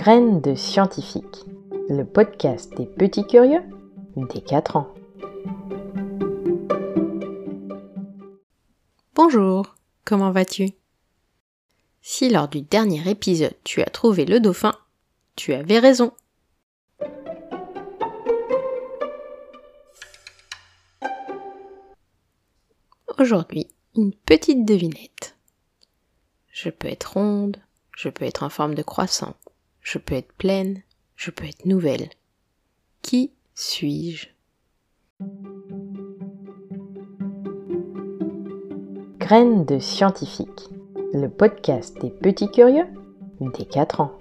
Graines de scientifique, le podcast des petits curieux des 4 ans. Bonjour, comment vas-tu? Si lors du dernier épisode tu as trouvé le dauphin, tu avais raison. Aujourd'hui, une petite devinette. Je peux être ronde, je peux être en forme de croissant, je peux être pleine, je peux être nouvelle. Qui suis-je? Graines de scientifique, le podcast des petits curieux des 4 ans.